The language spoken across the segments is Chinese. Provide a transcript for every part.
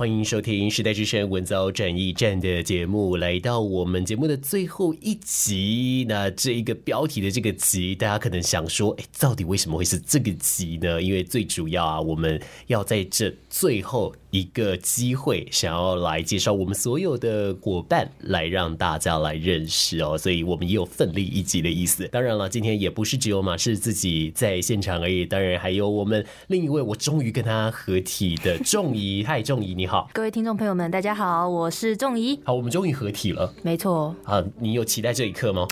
欢迎收听时代之声文藻转驿站的节目，来到我们节目的最后一集。那这一个标题的这个集，大家可能想说，哎，到底为什么会是这个集呢？因为最主要啊，我们要在这最后。一个机会，想要来介绍我们所有的伙伴，来让大家来认识哦，所以我们也有奋力一击的意思。当然了，今天也不是只有马氏自己在现场而已，当然还有我们另一位，我终于跟他合体的仲怡。嗨，仲怡你好，各位听众朋友们，大家好，我是仲怡。好，我们终于合体了，没错。啊，你有期待这一刻吗？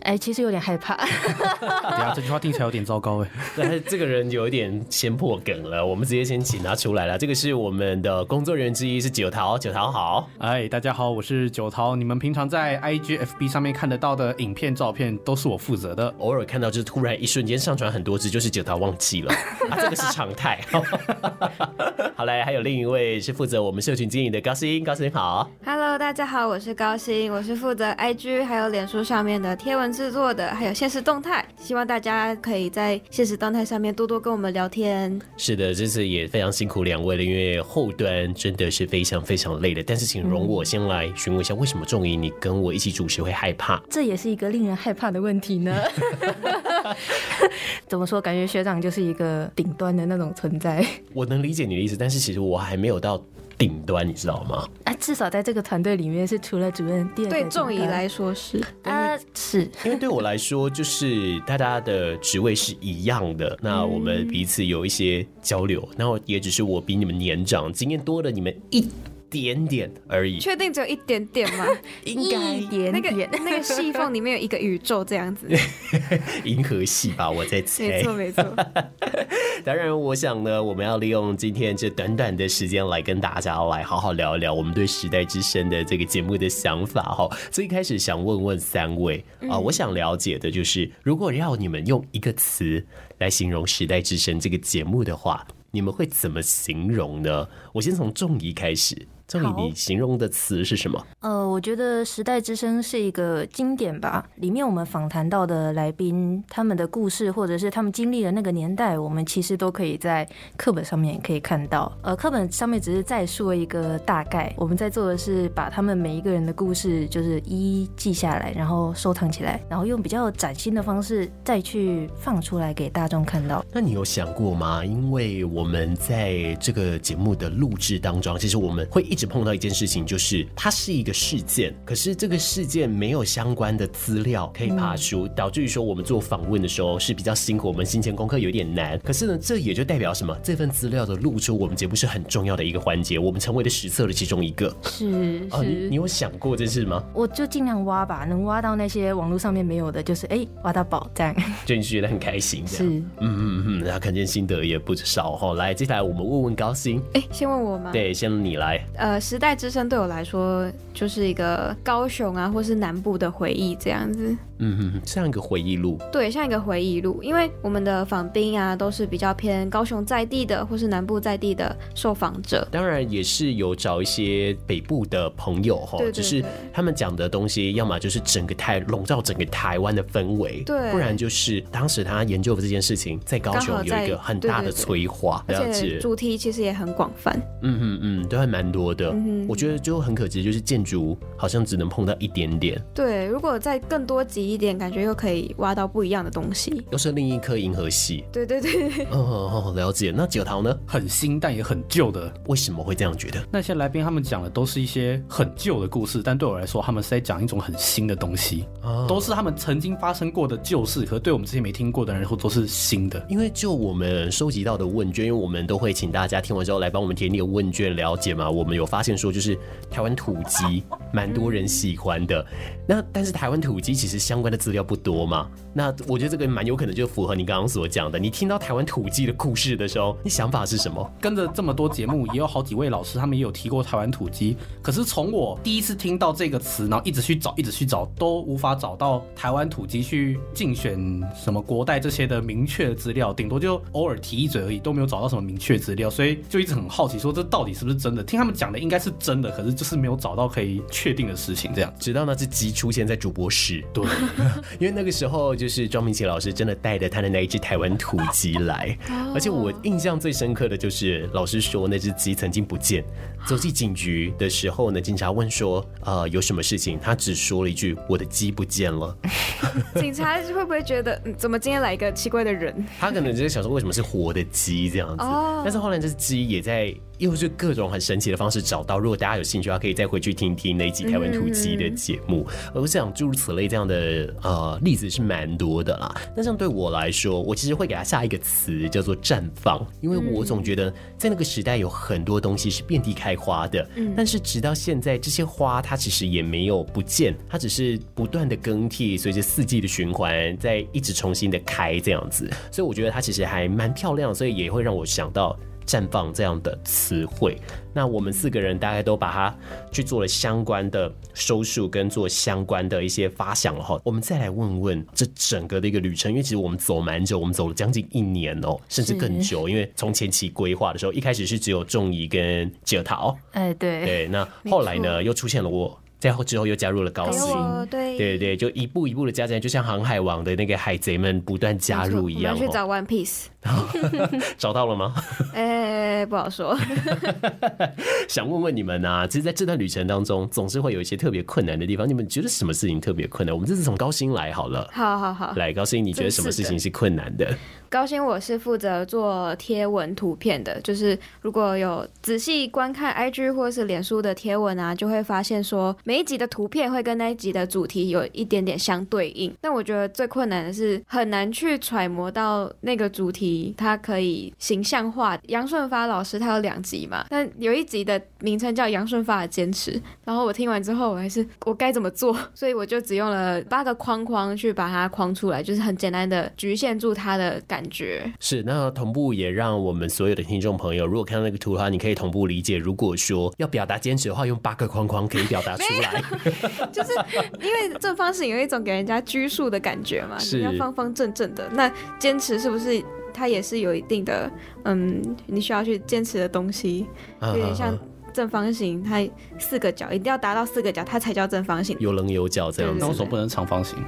哎，其实有点害怕。等下这句话听起来有点糟糕哎，但是这个人有一点先破梗了，我们直接先请他出来了。这个是我们的工作人员之一，是九桃，九桃好，哎，大家好，我是九桃。你们平常在 IGFB 上面看得到的影片、照片，都是我负责的。偶尔看到就是突然一瞬间上传很多只，就是九桃忘记了 啊，这个是常态。好嘞，还有另一位是负责我们社群经营的高鑫，高鑫好，Hello，大家好，我是高鑫，我是负责 IG 还有脸书上面的贴文制作的，还有现实动态，希望大家可以在现实动态上面多多跟我们聊天。是的，这次也非常辛苦两位了，因为后端真的是非常非常累的。但是，请容我先来询问一下，为什么仲仪你跟我一起主持会害怕？这也是一个令人害怕的问题呢。怎么说？感觉学长就是一个顶端的那种存在。我能理解你的意思，但是其实我还没有到。顶端，你知道吗？啊，至少在这个团队里面是除了主任，第二对仲怡来说是。啊，是。因为对我来说，就是大家的职位是一样的，那我们彼此有一些交流，然后也只是我比你们年长，经验多了你们一点点而已。确定只有一点点吗？应该一点点。那个那个细缝里面有一个宇宙这样子，银河系吧？我在猜。没错没错。当然，我想呢，我们要利用今天这短短的时间来跟大家来好好聊一聊我们对时代之声的这个节目的想法哈。所以一开始想问问三位啊，我想了解的就是，如果要你们用一个词来形容时代之声这个节目的话，你们会怎么形容呢？我先从仲仪开始。仲仪，你形容的词是什么？呃，我觉得《时代之声》是一个经典吧。里面我们访谈到的来宾，他们的故事，或者是他们经历的那个年代，我们其实都可以在课本上面可以看到。呃，课本上面只是再说一个大概，我们在做的是把他们每一个人的故事，就是一一记下来，然后收藏起来，然后用比较崭新的方式再去放出来给大众看到。那你有想过吗？因为我们在这个节目的录制当中，其实我们会一。只碰到一件事情，就是它是一个事件，可是这个事件没有相关的资料可以爬出，嗯、导致于说我们做访问的时候是比较辛苦，我们行前功课有点难。可是呢，这也就代表什么？这份资料的露出，我们节目是很重要的一个环节，我们成为了实测的其中一个。是哦，你你有想过这事吗？我就尽量挖吧，能挖到那些网络上面没有的，就是哎、欸，挖到宝藏，就你觉得很开心。是，嗯嗯嗯，然后看见心得也不少哈。来，接下来我们问问高鑫。哎、欸，先问我吗？对，先你来。呃，呃时代之声对我来说就是一个高雄啊，或是南部的回忆这样子。嗯哼，像一个回忆录。对，像一个回忆录，因为我们的访宾啊，都是比较偏高雄在地的，或是南部在地的受访者。当然也是有找一些北部的朋友哈，只是他们讲的东西，要么就是整个台笼罩整个台湾的氛围，对，不然就是当时他研究的这件事情在高雄有一个很大的催化，主题其实也很广泛。嗯嗯嗯，都还蛮多的。嗯，我觉得就很可惜，就是建筑好像只能碰到一点点。对，如果在更多集一点，感觉又可以。挖到不一样的东西，又是另一颗银河系。对对对，哦哦，了解。那九桃呢？很新但也很旧的，为什么会这样觉得？那些来宾他们讲的都是一些很旧的故事，但对我来说，他们是在讲一种很新的东西，哦、都是他们曾经发生过的旧事，可是对我们这些没听过的人，或都是新的。因为就我们收集到的问卷，因为我们都会请大家听完之后来帮我们填那个问卷了解嘛。我们有发现说，就是台湾土鸡蛮多人喜欢的。那但是台湾土鸡其实相关的资料不多嘛。那我觉得这个蛮有可能就符合你刚刚所讲的。你听到台湾土鸡的故事的时候，你想法是什么？跟着这么多节目，也有好几位老师，他们也有提过台湾土鸡。可是从我第一次听到这个词，然后一直去找，一直去找，都无法找到台湾土鸡去竞选什么国代这些的明确资料，顶多就偶尔提一嘴而已，都没有找到什么明确资料。所以就一直很好奇，说这到底是不是真的？听他们讲的应该是真的，可是就是没有找到可以确定的事情。这样，直到那只鸡出现在主播室，对，因为那个时候就是庄明奇老师真的带着他的那一只台湾土鸡来，而且我印象最深刻的就是老师说那只鸡曾经不见，走进警局的时候呢，警察问说，呃，有什么事情？他只说了一句：“我的鸡不见了。” 警察会不会觉得，嗯，怎么今天来一个奇怪的人？他可能就是想说，为什么是活的鸡这样子？但是后来这只鸡也在。又是各种很神奇的方式找到。如果大家有兴趣的话，可以再回去听听那一集台湾土鸡的节目。而我想诸如此类这样的呃例子是蛮多的啦。那像对我来说，我其实会给它下一个词叫做绽放，因为我总觉得在那个时代有很多东西是遍地开花的。但是直到现在，这些花它其实也没有不见，它只是不断的更替，随着四季的循环，在一直重新的开这样子。所以我觉得它其实还蛮漂亮，所以也会让我想到。绽放这样的词汇，那我们四个人大概都把它去做了相关的收束，跟做相关的一些发想了哈。我们再来问问这整个的一个旅程，因为其实我们走蛮久，我们走了将近一年哦，甚至更久。因为从前期规划的时候，一开始是只有仲怡跟杰桃，哎，对对，那后来呢，又出现了我。在后之后又加入了高薪，对对对，就一步一步的加进来，就像航海王的那个海贼们不断加入一样。我们去找 One Piece，找到了吗？哎、欸，不好说。想问问你们啊，其实在这段旅程当中，总是会有一些特别困难的地方。你们觉得什么事情特别困难？我们这次从高薪来好了。好好好，来高薪，你觉得什么事情是困难的？高薪，我是负责做贴文图片的，就是如果有仔细观看 IG 或是脸书的贴文啊，就会发现说每一集的图片会跟那一集的主题有一点点相对应。但我觉得最困难的是很难去揣摩到那个主题，它可以形象化。杨顺发老师他有两集嘛，但有一集的名称叫杨顺发的坚持，然后我听完之后，我还是我该怎么做？所以我就只用了八个框框去把它框出来，就是很简单的局限住它的感。感觉是，那同步也让我们所有的听众朋友，如果看到那个图的话，你可以同步理解。如果说要表达坚持的话，用八个框框可以表达出 来。就是因为正方形有一种给人家拘束的感觉嘛，是要方方正正的。那坚持是不是它也是有一定的嗯，你需要去坚持的东西？有点像正方形，它四个角一定要达到四个角，它才叫正方形。有棱有角这样子，那为什么不能长方形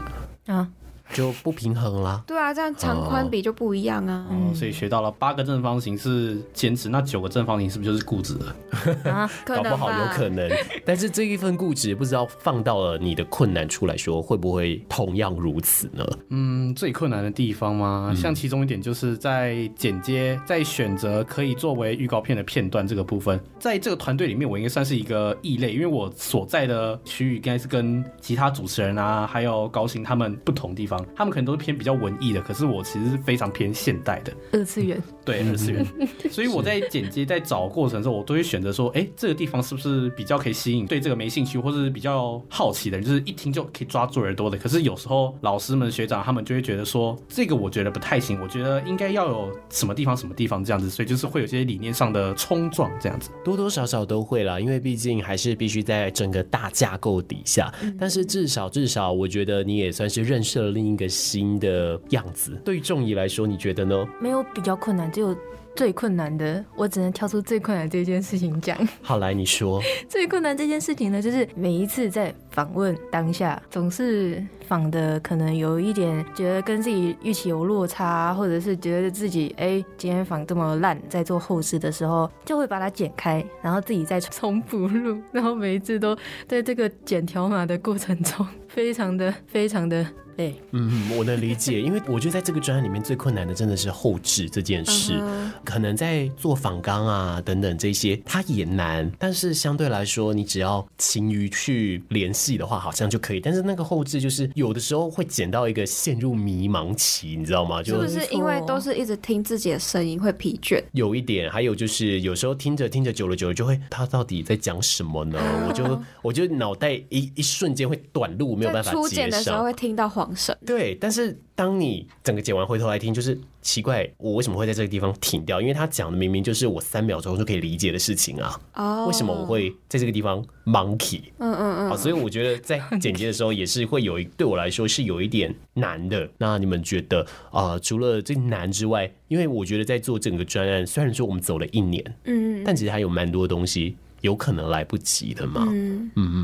啊？就不平衡啦。对啊，这样长宽比就不一样啊。哦，所以学到了八个正方形是坚持，那九个正方形是不是就是固执了？啊，搞不好有可能。但是这一份固执，不知道放到了你的困难处来说，会不会同样如此呢？嗯，最困难的地方吗？像其中一点就是在剪接，在选择可以作为预告片的片段这个部分，在这个团队里面，我应该算是一个异类，因为我所在的区域应该是跟其他主持人啊，还有高鑫他们不同地方。他们可能都是偏比较文艺的，可是我其实是非常偏现代的二次元。对，二次元。所以我在剪接、在找过程时候，我都会选择说，哎、欸，这个地方是不是比较可以吸引对这个没兴趣或是比较好奇的人，就是一听就可以抓住耳朵的。可是有时候老师们、学长他们就会觉得说，这个我觉得不太行，我觉得应该要有什么地方、什么地方这样子，所以就是会有些理念上的冲撞这样子，多多少少都会啦，因为毕竟还是必须在整个大架构底下。但是至少至少，我觉得你也算是认识了另一个。新的样子，对于仲怡来说，你觉得呢？没有比较困难，只有最困难的。我只能挑出最困难这件事情讲。好，来你说。最困难这件事情呢，就是每一次在访问当下，总是访的可能有一点觉得跟自己预期有落差，或者是觉得自己哎、欸、今天访这么烂，在做后事的时候就会把它剪开，然后自己再重补录，然后每一次都在这个剪条码的过程中，非常的非常的。对，嗯，我能理解，因为我觉得在这个专案里面最困难的真的是后置这件事，可能在做仿钢啊等等这些，它也难。但是相对来说，你只要勤于去联系的话，好像就可以。但是那个后置就是有的时候会剪到一个陷入迷茫期，你知道吗？就是不是因为都是一直听自己的声音会疲倦？有一点，还有就是有时候听着听着久了久了就会，他到底在讲什么呢？我就我就脑袋一一瞬间会短路，没有办法接上。初剪的时候会听到黄声，对，但是。当你整个剪完回头来听，就是奇怪，我为什么会在这个地方停掉？因为他讲的明明就是我三秒钟就可以理解的事情啊！哦，为什么我会在这个地方 monkey？嗯嗯嗯，好，所以我觉得在剪辑的时候也是会有一对我来说是有一点难的。那你们觉得啊、呃？除了这难之外，因为我觉得在做整个专案，虽然说我们走了一年，嗯，但其实还有蛮多东西。有可能来不及的嘛？嗯嗯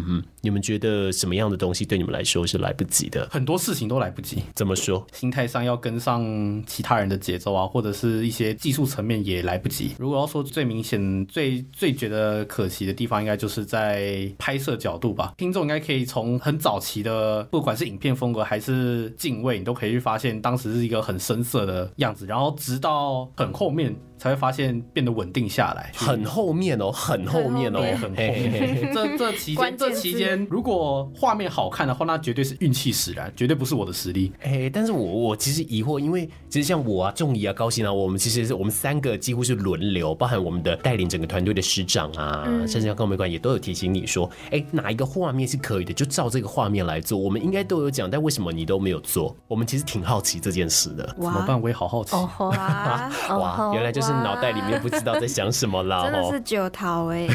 们觉得什么样的东西对你们来说是来不及的？很多事情都来不及。怎么说？心态上要跟上其他人的节奏啊，或者是一些技术层面也来不及。如果要说最明显、最最觉得可惜的地方，应该就是在拍摄角度吧。听众应该可以从很早期的，不管是影片风格还是敬畏，你都可以去发现当时是一个很深色的样子，然后直到很后面。才会发现变得稳定下来，很后面哦，很后面哦，很后面。这这期间，这期间，如果画面好看的话，那绝对是运气使然，绝对不是我的实力。哎，但是我我其实疑惑，因为其实像我啊、仲怡啊、高鑫啊，我们其实是我们三个几乎是轮流，包含我们的带领整个团队的师长啊，嗯、甚至像高美馆也都有提醒你说，哎，哪一个画面是可以的，就照这个画面来做。我们应该都有讲，但为什么你都没有做？我们其实挺好奇这件事的。怎么办？我也好好奇。哇，哇，原来就是。脑袋里面不知道在想什么啦，真的是九桃哎！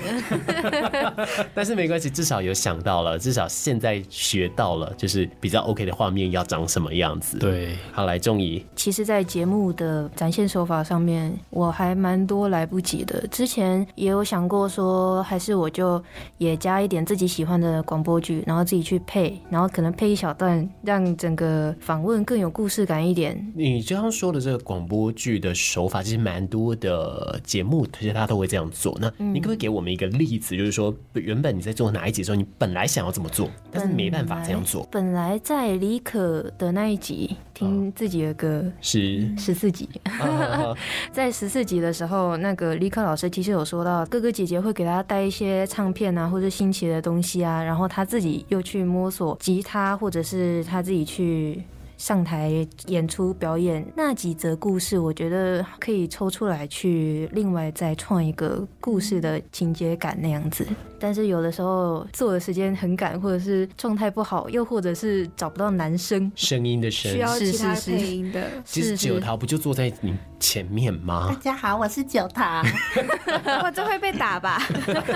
但是没关系，至少有想到了，至少现在学到了，就是比较 OK 的画面要长什么样子。对，好来，仲怡。其实，在节目的展现手法上面，我还蛮多来不及的。之前也有想过说，还是我就也加一点自己喜欢的广播剧，然后自己去配，然后可能配一小段，让整个访问更有故事感一点。你刚刚说的这个广播剧的手法，其实蛮多的节目，其实他都会这样做。那你可不可以给我们一个例子，就是说，原本你在做哪一集的时候，你本来想要这么做，但是没办法这样做。本来在李可的那一集听自己的歌，是十四集，在十四集的时候，那个李可老师其实有说到，哥哥姐姐会给他带一些唱片啊，或者新奇的东西啊，然后他自己又去摸索吉他，或者是他自己去。上台演出表演那几则故事，我觉得可以抽出来去另外再创一个故事的情节感那样子。但是有的时候做的时间很赶，或者是状态不好，又或者是找不到男生声音的声，需要其他配音的。其实九桃不就坐在你前面吗？大家好，我是九桃。我这会被打吧？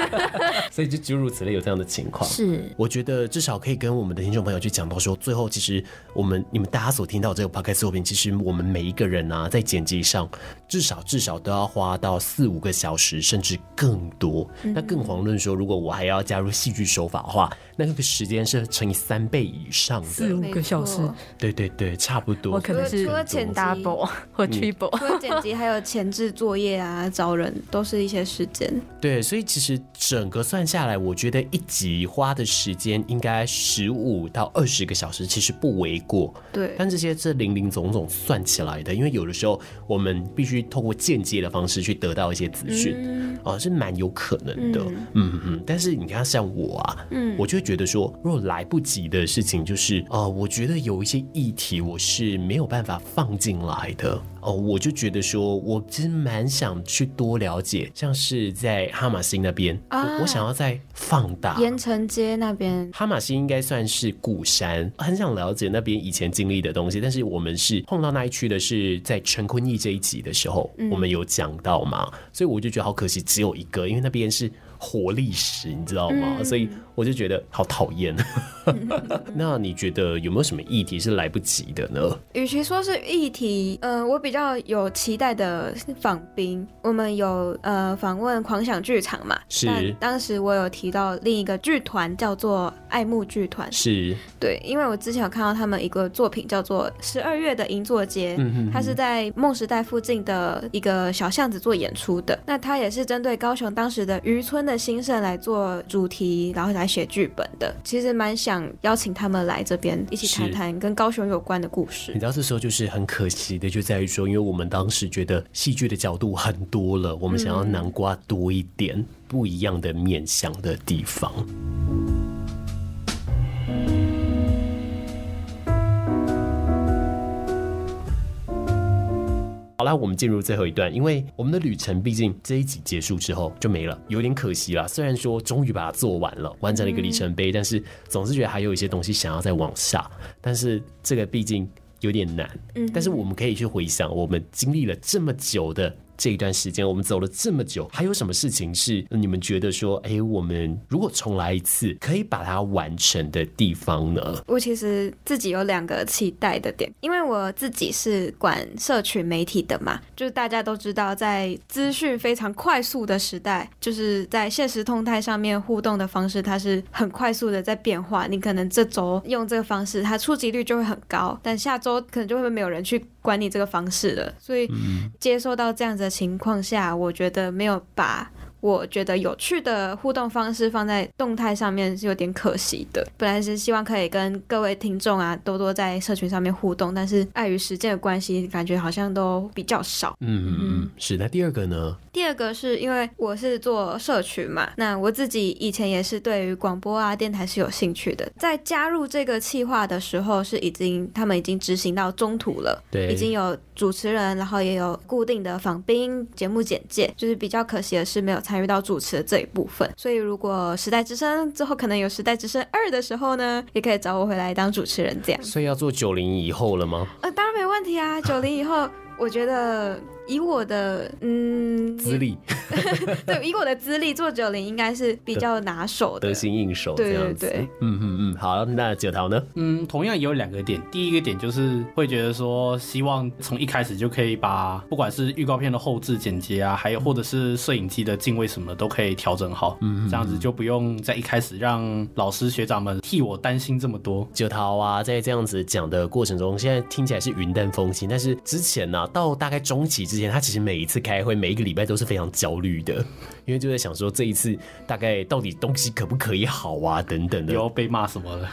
所以就诸如此类有这样的情况。是，我觉得至少可以跟我们的听众朋友去讲到说，最后其实我们你们大家所听到这个 podcast 作品，其实我们每一个人啊，在剪辑上至少至少都要花到四五个小时，甚至更多。嗯、那更遑论说，如果我还要加入戏剧手法的话，那个时间是乘以三倍以上的，四五个小时。对对对，差不多。我可能是除了剪 double 或 triple，除了剪辑还有前置作业啊，找人都是一些时间。对，所以其实整个算下来，我觉得一集花的时间应该十五到二十个小时，其实不为过。对，但这些这零零总总算起来的，因为有的时候我们必须透过间接的方式去得到一些资讯，嗯、啊，是蛮有可能的。嗯嗯嗯。但是你看，像我啊，嗯，我就会觉得说，如果来不及的事情，就是啊、呃，我觉得有一些议题我是没有办法放进来的。哦，我就觉得说，我其实蛮想去多了解，像是在哈马星那边，啊、我，想要再放大盐城街那边。哈马星应该算是古山，很想了解那边以前经历的东西。但是我们是碰到那一区的，是在陈坤义这一集的时候，嗯、我们有讲到嘛，所以我就觉得好可惜，只有一个，因为那边是。活历史，你知道吗？嗯、所以我就觉得好讨厌。那你觉得有没有什么议题是来不及的呢？与其说是议题，呃，我比较有期待的访宾，我们有呃访问狂想剧场嘛？是。当时我有提到另一个剧团叫做爱慕剧团，是对，因为我之前有看到他们一个作品叫做《十二月的银座街》，嗯哼哼，它是在梦时代附近的一个小巷子做演出的。那它也是针对高雄当时的渔村。的兴盛来做主题，然后来写剧本的。其实蛮想邀请他们来这边一起谈谈跟高雄有关的故事。你知道这时候就是很可惜的，就在于说，因为我们当时觉得戏剧的角度很多了，我们想要南瓜多一点不一样的面向的地方。好啦，我们进入最后一段，因为我们的旅程毕竟这一集结束之后就没了，有点可惜啦。虽然说终于把它做完了，完成了一个里程碑，但是总是觉得还有一些东西想要再往下。但是这个毕竟有点难，嗯，但是我们可以去回想，我们经历了这么久的。这一段时间我们走了这么久，还有什么事情是你们觉得说，哎，我们如果重来一次，可以把它完成的地方呢？我其实自己有两个期待的点，因为我自己是管社群媒体的嘛，就是大家都知道，在资讯非常快速的时代，就是在现实动态上面互动的方式，它是很快速的在变化。你可能这周用这个方式，它触及率就会很高，但下周可能就会没有人去管理这个方式了。所以接受到这样子的情况下，我觉得没有把。我觉得有趣的互动方式放在动态上面是有点可惜的。本来是希望可以跟各位听众啊多多在社群上面互动，但是碍于时间的关系，感觉好像都比较少。嗯嗯嗯，是。那第二个呢？第二个是因为我是做社群嘛，那我自己以前也是对于广播啊、电台是有兴趣的。在加入这个企划的时候，是已经他们已经执行到中途了，对，已经有主持人，然后也有固定的访宾、节目简介，就是比较可惜的是没有参与到主持的这一部分，所以如果时代之声之后可能有时代之声二的时候呢，也可以找我回来当主持人这样。所以要做九零以后了吗？呃，当然没问题啊，九零以后，我觉得。以我的嗯资历，对，以我的资历做九零应该是比较拿手的，得心应手这样子。对对对，嗯嗯嗯，好，那九桃呢？嗯，同样也有两个点。第一个点就是会觉得说，希望从一开始就可以把不管是预告片的后置剪辑啊，还有或者是摄影机的镜位什么的都可以调整好。嗯，这样子就不用在一开始让老师学长们替我担心这么多。九桃啊，在这样子讲的过程中，现在听起来是云淡风轻，但是之前呢、啊，到大概中期之前。他其实每一次开会，每一个礼拜都是非常焦虑的，因为就在想说这一次大概到底东西可不可以好啊，等等的，又要被骂什么了。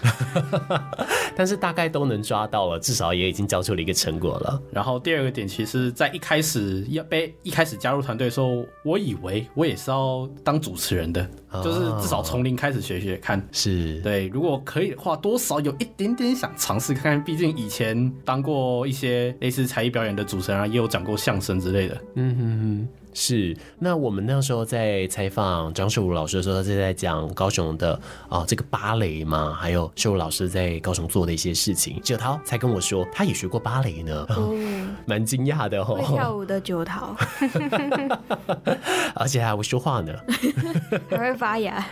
但是大概都能抓到了，至少也已经交出了一个成果了。然后第二个点，其实在一开始要被一开始加入团队的时候，我以为我也是要当主持人的，哦、就是至少从零开始学学看。是对，如果可以的话，多少有一点点想尝试看看。毕竟以前当过一些类似才艺表演的主持人啊，也有讲过相声之类的。嗯哼哼。是，那我们那时候在采访张秀如老师的时候，他是在讲高雄的啊、哦、这个芭蕾嘛，还有秀如老师在高雄做的一些事情。九桃才跟我说，他也学过芭蕾呢，蛮、哦、惊讶的哦。会跳舞的九桃，而且还会说话呢，还会发芽，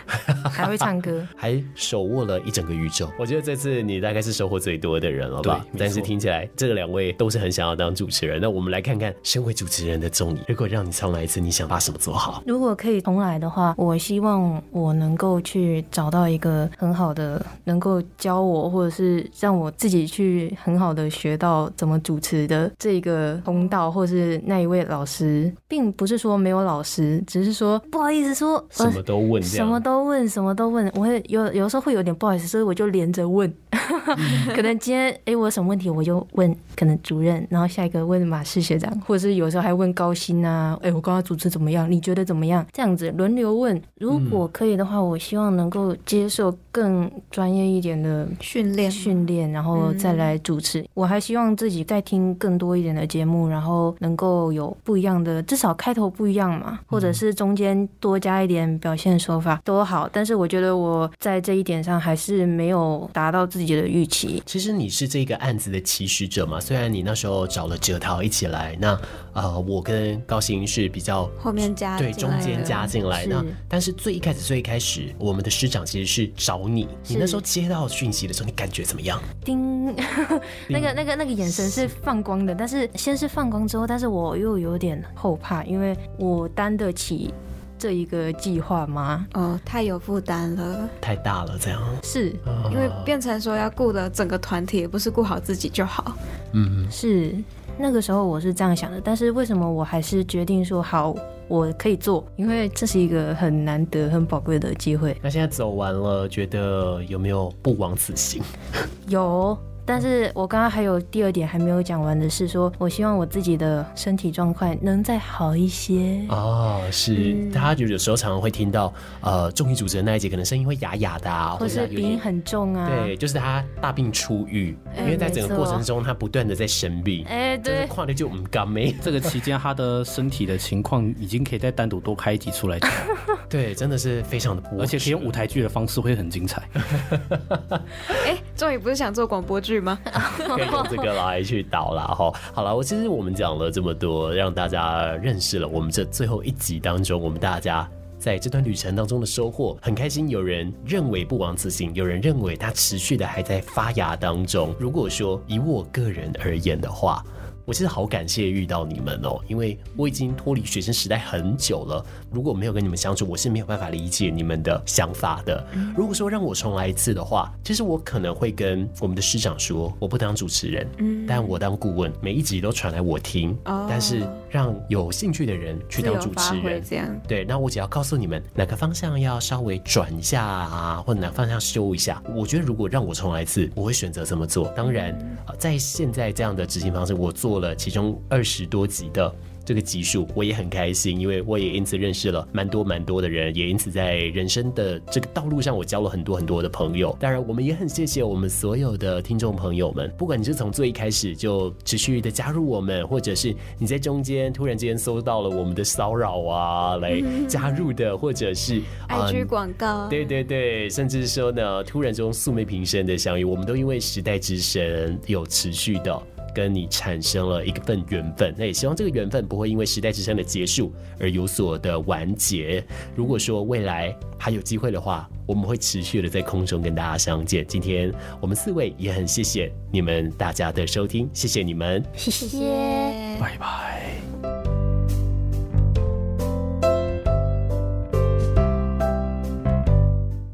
还会唱歌，还手握了一整个宇宙。我觉得这次你大概是收获最多的人了吧？但是听起来这两位都是很想要当主持人。那我们来看看，身为主持人的综艺，如果让你唱。哪一次你想把什么做好？如果可以重来的话，我希望我能够去找到一个很好的，能够教我，或者是让我自己去很好的学到怎么主持的这个通道，或是那一位老师，并不是说没有老师，只是说不好意思说什么都问，什么都问，什么都问。我会有有时候会有点不好意思，所以我就连着问。可能今天哎，我有什么问题，我就问可能主任，然后下一个问马氏学长，或者是有时候还问高薪啊，哎我。刚刚主持怎么样？你觉得怎么样？这样子轮流问，如果可以的话，我希望能够接受更专业一点的训练，训练，然后再来主持。嗯。我还希望自己再听更多一点的节目，然后能够有不一样的，至少开头不一样嘛，或者是中间多加一点表现手法都好。但是我觉得我在这一点上还是没有达到自己的预期。其实你是这个案子的起始者嘛？虽然你那时候找了哲涛一起来，那呃，我跟高行是。比较后面加对中间加进来的，但是最一开始最一开始，我们的师长其实是找你。你那时候接到讯息的时候，你感觉怎么样？叮，那个那个那个眼神是放光的，但是先是放光之后，但是我又有点后怕，因为我担得起这一个计划吗？哦，太有负担了，太大了，这样是因为变成说要顾的整个团体，也不是顾好自己就好。嗯，是。那个时候我是这样想的，但是为什么我还是决定说好，我可以做？因为这是一个很难得、很宝贵的机会。那现在走完了，觉得有没有不枉此行？有。但是我刚刚还有第二点还没有讲完的是说，我希望我自己的身体状况能再好一些哦。是，嗯、大家就有时候常常会听到，呃，综艺主持人那一节可能声音会哑哑的啊，或是鼻音很重啊。对，就是他大病初愈，因为在整个过程中他不断的在生病。哎、欸，对，跨的就唔甘没。这个期间他的身体的情况已经可以再单独多开一集出来讲。对，真的是非常的，而且可以用舞台剧的方式会很精彩。哎、欸，终于不是想做广播剧。吗？可以用这个来去导啦哈。好了，我其实我们讲了这么多，让大家认识了我们这最后一集当中，我们大家在这段旅程当中的收获，很开心。有人认为不枉此行，有人认为它持续的还在发芽当中。如果说以我个人而言的话，我其实好感谢遇到你们哦，因为我已经脱离学生时代很久了。如果没有跟你们相处，我是没有办法理解你们的想法的。如果说让我重来一次的话，其实我可能会跟我们的师长说，我不当主持人，嗯，但我当顾问，每一集都传来我听。哦，但是让有兴趣的人去当主持人，这样对。那我只要告诉你们哪个方向要稍微转一下啊，或者哪个方向修一下。我觉得如果让我重来一次，我会选择这么做。当然，在现在这样的执行方式，我做。做了其中二十多集的。这个集数我也很开心，因为我也因此认识了蛮多蛮多的人，也因此在人生的这个道路上，我交了很多很多的朋友。当然，我们也很谢谢我们所有的听众朋友们，不管你是从最一开始就持续的加入我们，或者是你在中间突然间搜到了我们的骚扰啊来加入的，或者是 IG 广告，对对对，甚至说呢，突然中素昧平生的相遇，我们都因为时代之神有持续的。跟你产生了一份缘分，那也希望这个缘分不会因为时代之声的结束而有所的完结。如果说未来还有机会的话，我们会持续的在空中跟大家相见。今天我们四位也很谢谢你们大家的收听，谢谢你们，谢谢，拜拜。